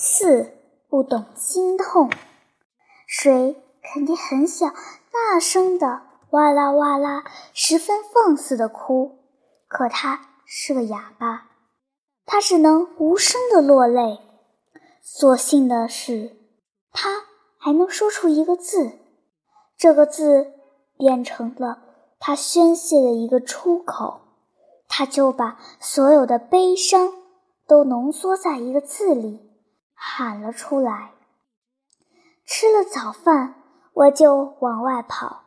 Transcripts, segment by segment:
四不懂心痛，水肯定很想大声的哇啦哇啦，十分放肆的哭。可他是个哑巴，他只能无声的落泪。所幸的是，他还能说出一个字，这个字变成了他宣泄的一个出口。他就把所有的悲伤都浓缩在一个字里。喊了出来。吃了早饭，我就往外跑。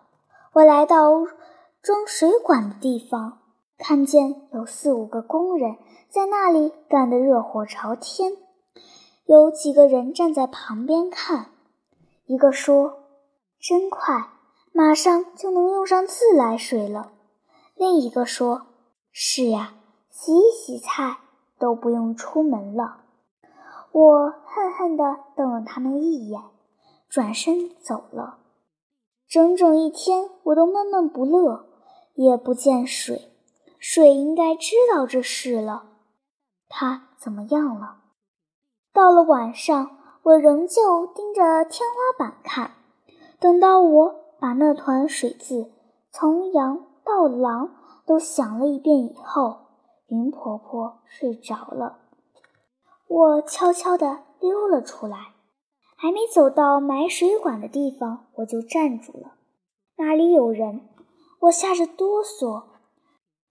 我来到装水管的地方，看见有四五个工人在那里干得热火朝天，有几个人站在旁边看。一个说：“真快，马上就能用上自来水了。”另一个说：“是呀，洗一洗菜都不用出门了。”我恨恨地瞪了他们一眼，转身走了。整整一天，我都闷闷不乐，也不见水。水应该知道这事了，它怎么样了？到了晚上，我仍旧盯着天花板看。等到我把那团水渍从羊到狼都想了一遍以后，云婆婆睡着了。我悄悄地溜了出来，还没走到埋水管的地方，我就站住了。那里有人，我吓着哆嗦，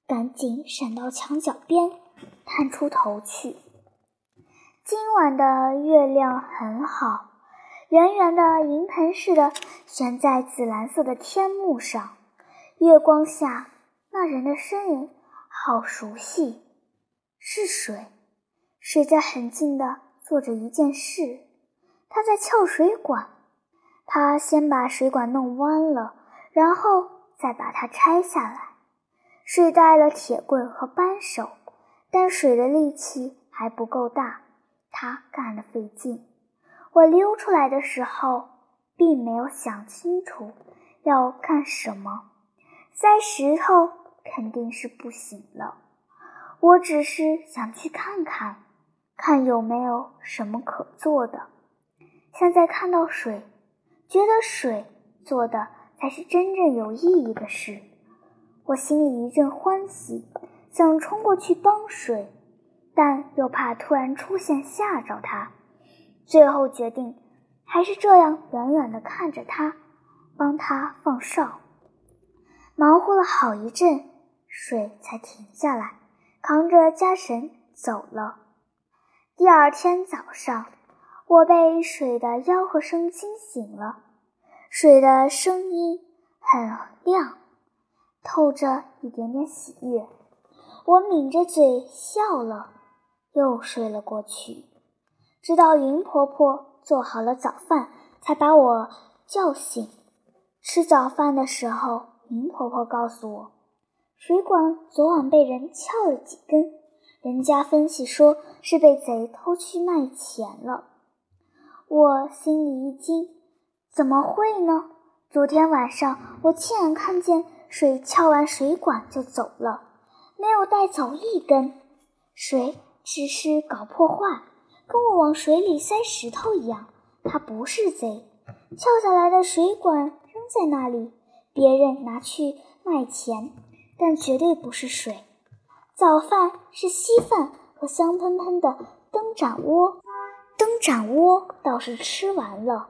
赶紧闪到墙角边，探出头去。今晚的月亮很好，圆圆的银盆似的悬在紫蓝色的天幕上。月光下，那人的身影好熟悉，是水。水在很近的做着一件事，他在撬水管。他先把水管弄弯了，然后再把它拆下来。水带了铁棍和扳手，但水的力气还不够大，他干得费劲。我溜出来的时候，并没有想清楚要干什么。塞石头肯定是不行了，我只是想去看看。看有没有什么可做的。现在看到水，觉得水做的才是真正有意义的事。我心里一阵欢喜，想冲过去帮水，但又怕突然出现吓着他。最后决定还是这样远远地看着他，帮他放哨。忙活了好一阵，水才停下来，扛着缰绳走了。第二天早上，我被水的吆喝声惊醒了。水的声音很亮，透着一点点喜悦。我抿着嘴笑了，又睡了过去。直到云婆婆做好了早饭，才把我叫醒。吃早饭的时候，云婆婆告诉我，水管昨晚被人撬了几根。人家分析说是被贼偷去卖钱了，我心里一惊，怎么会呢？昨天晚上我亲眼看见水撬完水管就走了，没有带走一根。水只是搞破坏，跟我往水里塞石头一样。他不是贼，撬下来的水管扔在那里，别人拿去卖钱，但绝对不是水。早饭是稀饭和香喷喷的灯盏窝，灯盏窝倒是吃完了，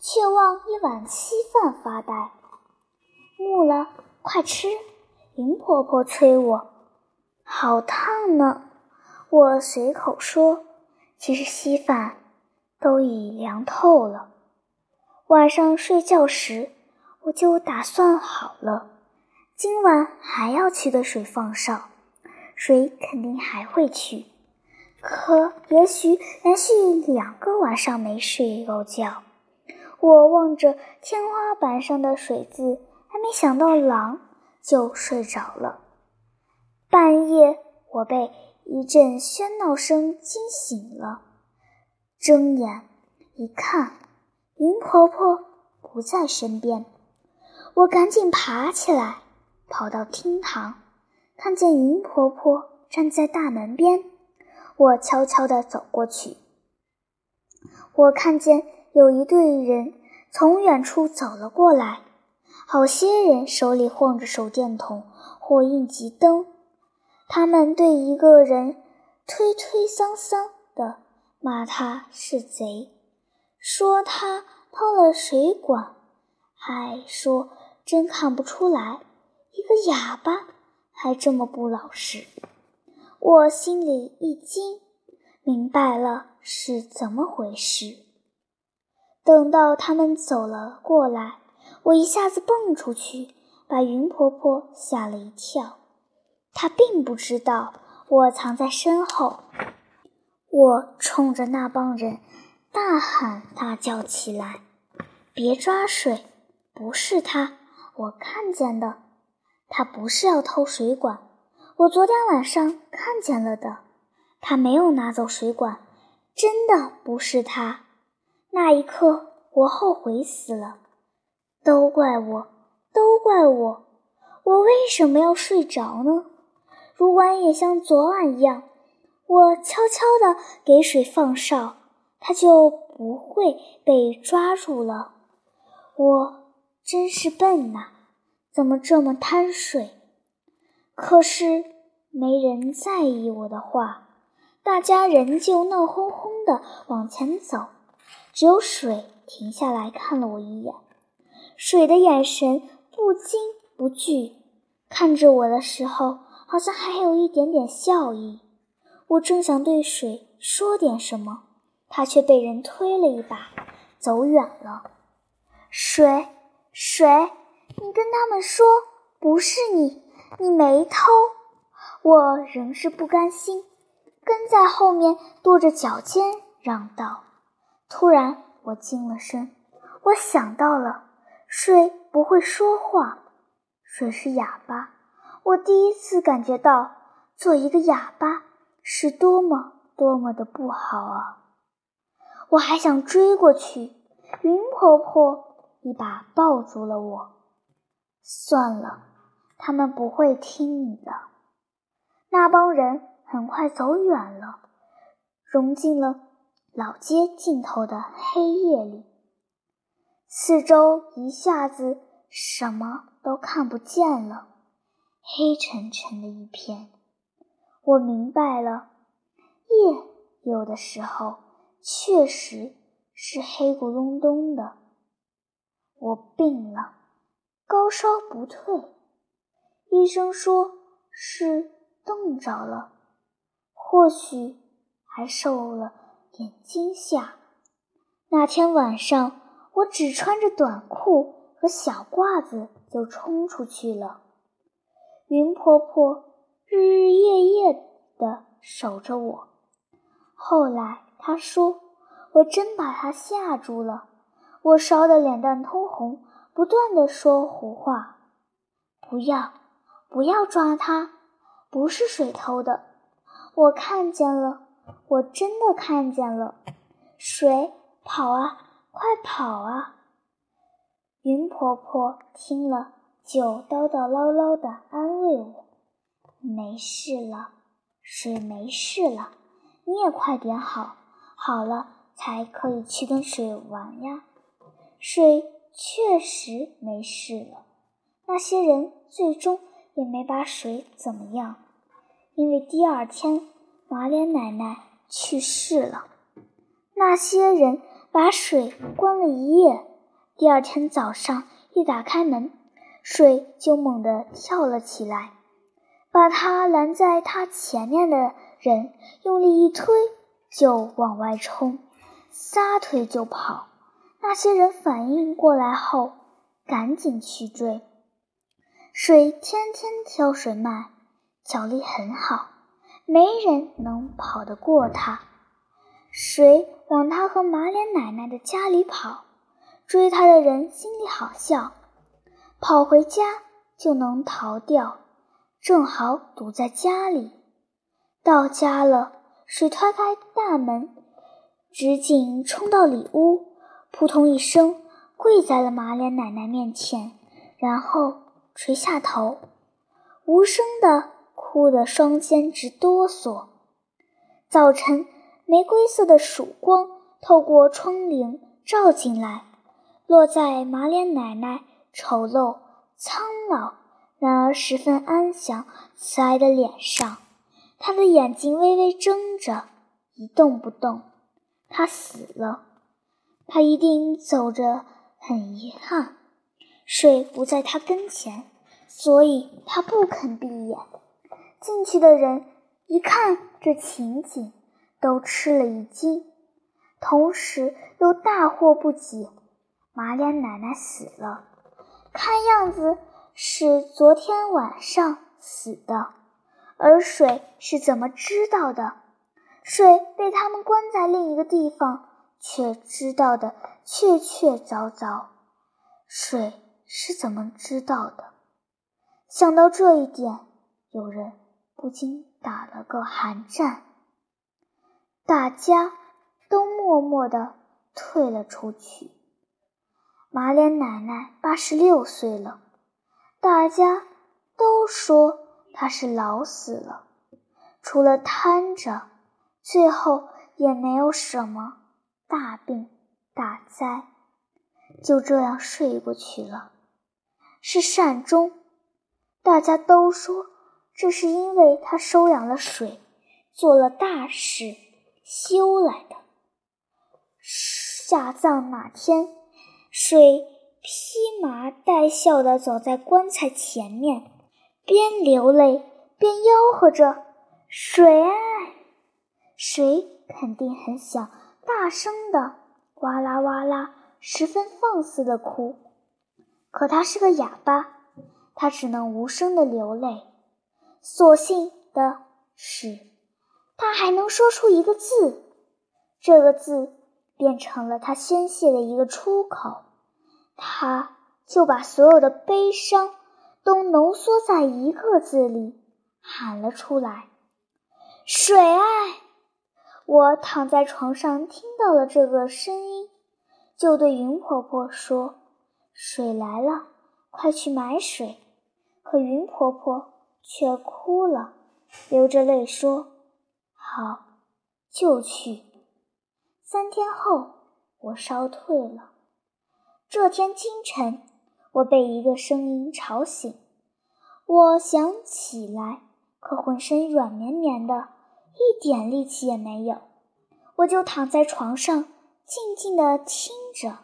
却望一碗稀饭发呆。木了，快吃！云婆婆催我，好烫呢。我随口说，其实稀饭都已凉透了。晚上睡觉时，我就打算好了，今晚还要去的水放哨。水肯定还会去，可也许连续两个晚上没睡够觉。我望着天花板上的水渍，还没想到狼，就睡着了。半夜，我被一阵喧闹声惊醒了，睁眼一看，云婆婆不在身边。我赶紧爬起来，跑到厅堂。看见云婆婆站在大门边，我悄悄地走过去。我看见有一队人从远处走了过来，好些人手里晃着手电筒或应急灯，他们对一个人推推搡搡的骂他是贼，说他偷了水管，还说真看不出来，一个哑巴还这么不老实。我心里一惊，明白了是怎么回事。等到他们走了过来，我一下子蹦出去，把云婆婆吓了一跳。她并不知道我藏在身后。我冲着那帮人大喊大叫起来：“别抓水！不是他，我看见的。他不是要偷水管，我昨天晚上看见了的。他没有拿走水管，真的不是他。”那一刻，我后悔死了，都怪我，都怪我，我为什么要睡着呢？如果也像昨晚一样，我悄悄地给水放哨，他就不会被抓住了。我真是笨呐，怎么这么贪水？可是没人在意我的话，大家仍旧闹哄哄地往前走。只有水停下来看了我一眼，水的眼神不惊不惧，看着我的时候，好像还有一点点笑意。我正想对水说点什么，他却被人推了一把，走远了。水，水，你跟他们说，不是你，你没偷。我仍是不甘心，跟在后面跺着脚尖嚷道。突然，我惊了声。我想到了，水不会说话，水是哑巴。我第一次感觉到，做一个哑巴是多么多么的不好啊！我还想追过去，云婆婆一把抱住了我。算了，他们不会听你的。那帮人很快走远了，融进了。老街尽头的黑夜里，四周一下子什么都看不见了，黑沉沉的一片。我明白了，夜有的时候确实是黑咕隆咚的。我病了，高烧不退，医生说是冻着了，或许还受了。点惊吓。那天晚上，我只穿着短裤和小褂子就冲出去了。云婆婆日日夜夜地守着我。后来她说，我真把她吓住了。我烧得脸蛋通红，不断地说胡话：“不要，不要抓他，不是水偷的，我看见了。”我真的看见了，水跑啊，快跑啊！云婆婆听了，就叨叨唠唠的安慰我：“没事了，水没事了，你也快点好，好了才可以去跟水玩呀。”水确实没事了，那些人最终也没把水怎么样，因为第二天。马脸奶奶去世了，那些人把水关了一夜。第二天早上一打开门，水就猛地跳了起来，把他拦在他前面的人用力一推，就往外冲，撒腿就跑。那些人反应过来后，赶紧去追。水天天挑水卖，脚力很好。没人能跑得过他。水往他和马脸奶奶的家里跑，追他的人心里好笑，跑回家就能逃掉，正好堵在家里。到家了，水推开大门，直径冲到里屋，扑通一声跪在了马脸奶奶面前，然后垂下头，无声的。哭得双肩直哆嗦。早晨，玫瑰色的曙光透过窗棂照进来，落在马脸奶奶丑陋、苍老，然而十分安详、慈爱的脸上。她的眼睛微微睁着，一动不动。她死了，他一定走着，很遗憾。水不在他跟前，所以他不肯闭眼。进去的人一看这情景，都吃了一惊，同时又大惑不解：马脸奶奶死了，看样子是昨天晚上死的，而水是怎么知道的？水被他们关在另一个地方，却知道的确确凿凿。水是怎么知道的？想到这一点，有人。不禁打了个寒战，大家都默默地退了出去。马脸奶奶八十六岁了，大家都说她是老死了，除了瘫着，最后也没有什么大病大灾，就这样睡过去了。是善终，大家都说。这是因为他收养了水，做了大事，修来的。下葬那天，水披麻戴孝的走在棺材前面，边流泪边吆喝着：“水，水！”肯定很想大声的哇啦哇啦，十分放肆的哭。可他是个哑巴，他只能无声的流泪。所幸的是，他还能说出一个字，这个字变成了他宣泄的一个出口。他就把所有的悲伤都浓缩在一个字里，喊了出来：“水爱！”我躺在床上，听到了这个声音，就对云婆婆说：“水来了，快去买水。”可云婆婆。却哭了，流着泪说：“好，就去。”三天后，我烧退了。这天清晨，我被一个声音吵醒。我想起来，可浑身软绵绵的，一点力气也没有。我就躺在床上，静静地听着。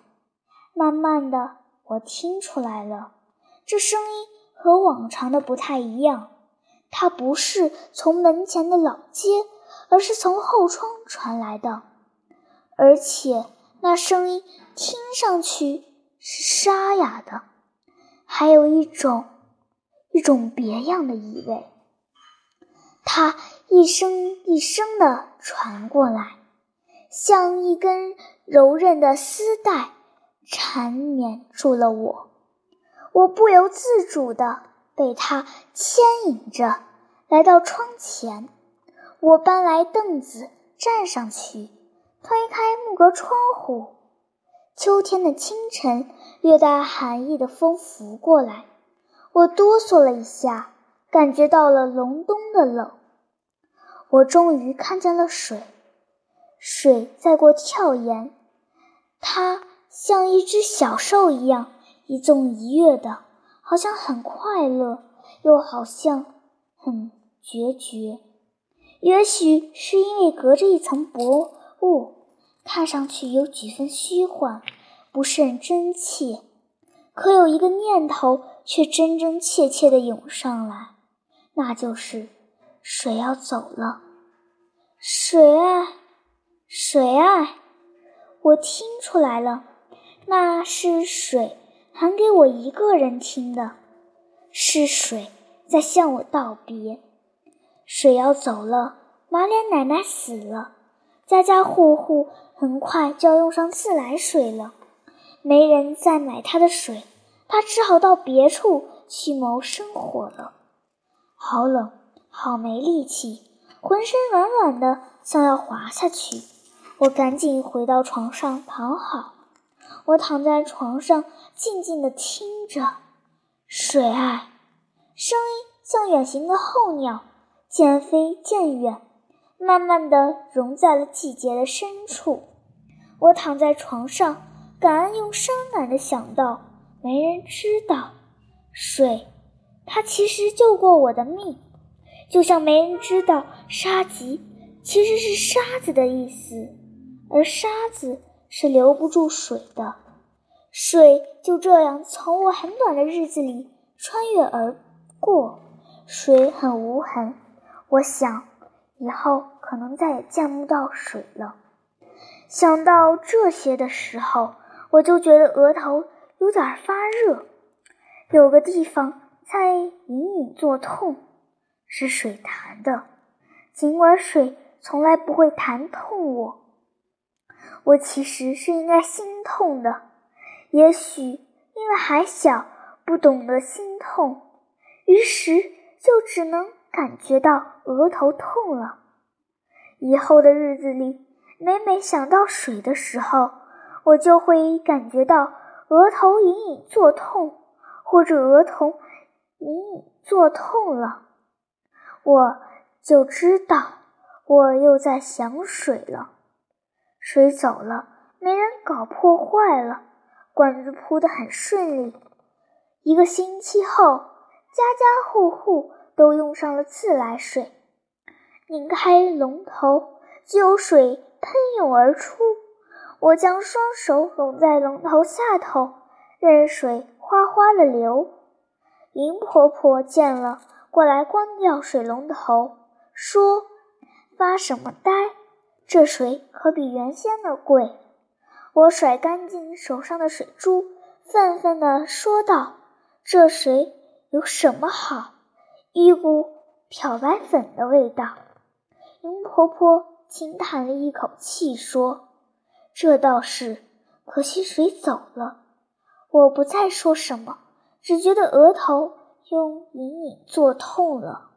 慢慢的，我听出来了，这声音和往常的不太一样。它不是从门前的老街，而是从后窗传来的，而且那声音听上去是沙哑的，还有一种一种别样的意味。它一声一声地传过来，像一根柔韧的丝带缠绵住了我，我不由自主地。被它牵引着来到窗前，我搬来凳子站上去，推开木格窗户。秋天的清晨，略带寒意的风拂过来，我哆嗦了一下，感觉到了隆冬的冷。我终于看见了水，水在过跳岩，它像一只小兽一样一纵一跃的。好像很快乐，又好像很决绝。也许是因为隔着一层薄雾，看上去有几分虚幻，不甚真切。可有一个念头却真真切切地涌上来，那就是水要走了。水啊，水啊！我听出来了，那是水。喊给我一个人听的，是水在向我道别。水要走了，马脸奶奶死了，家家户户很快就要用上自来水了，没人再买他的水，他只好到别处去谋生活了。好冷，好没力气，浑身软软的，像要滑下去。我赶紧回到床上躺好。我躺在床上，静静地听着，水爱，声音像远行的候鸟，渐飞渐远，慢慢地融在了季节的深处。我躺在床上，感恩又伤感的想到，没人知道，水，它其实救过我的命，就像没人知道沙棘其实是沙子的意思，而沙子是留不住水的。水就这样从我很短的日子里穿越而过，水很无痕。我想，以后可能再也见不到水了。想到这些的时候，我就觉得额头有点发热，有个地方在隐隐作痛，是水弹的。尽管水从来不会弹痛我，我其实是应该心痛的。也许因为还小，不懂得心痛，于是就只能感觉到额头痛了。以后的日子里。每每想到水的时候，我就会感觉到额头隐隐作痛，或者额头隐隐作痛了，我就知道我又在想水了。水走了，没人搞破坏了，管子铺得很顺利。一个星期后，家家户户都用上了自来水，拧开龙头就有水。喷涌而出，我将双手拢在龙头下头，任水哗哗的流。云婆婆见了，过来关掉水龙头，说：“发什么呆？这水可比原先的贵。”我甩干净手上的水珠，愤愤地说道：“这水有什么好？一股漂白粉的味道。”云婆婆。轻叹了一口气，说：“这倒是，可惜水走了。”我不再说什么，只觉得额头胸隐隐作痛了。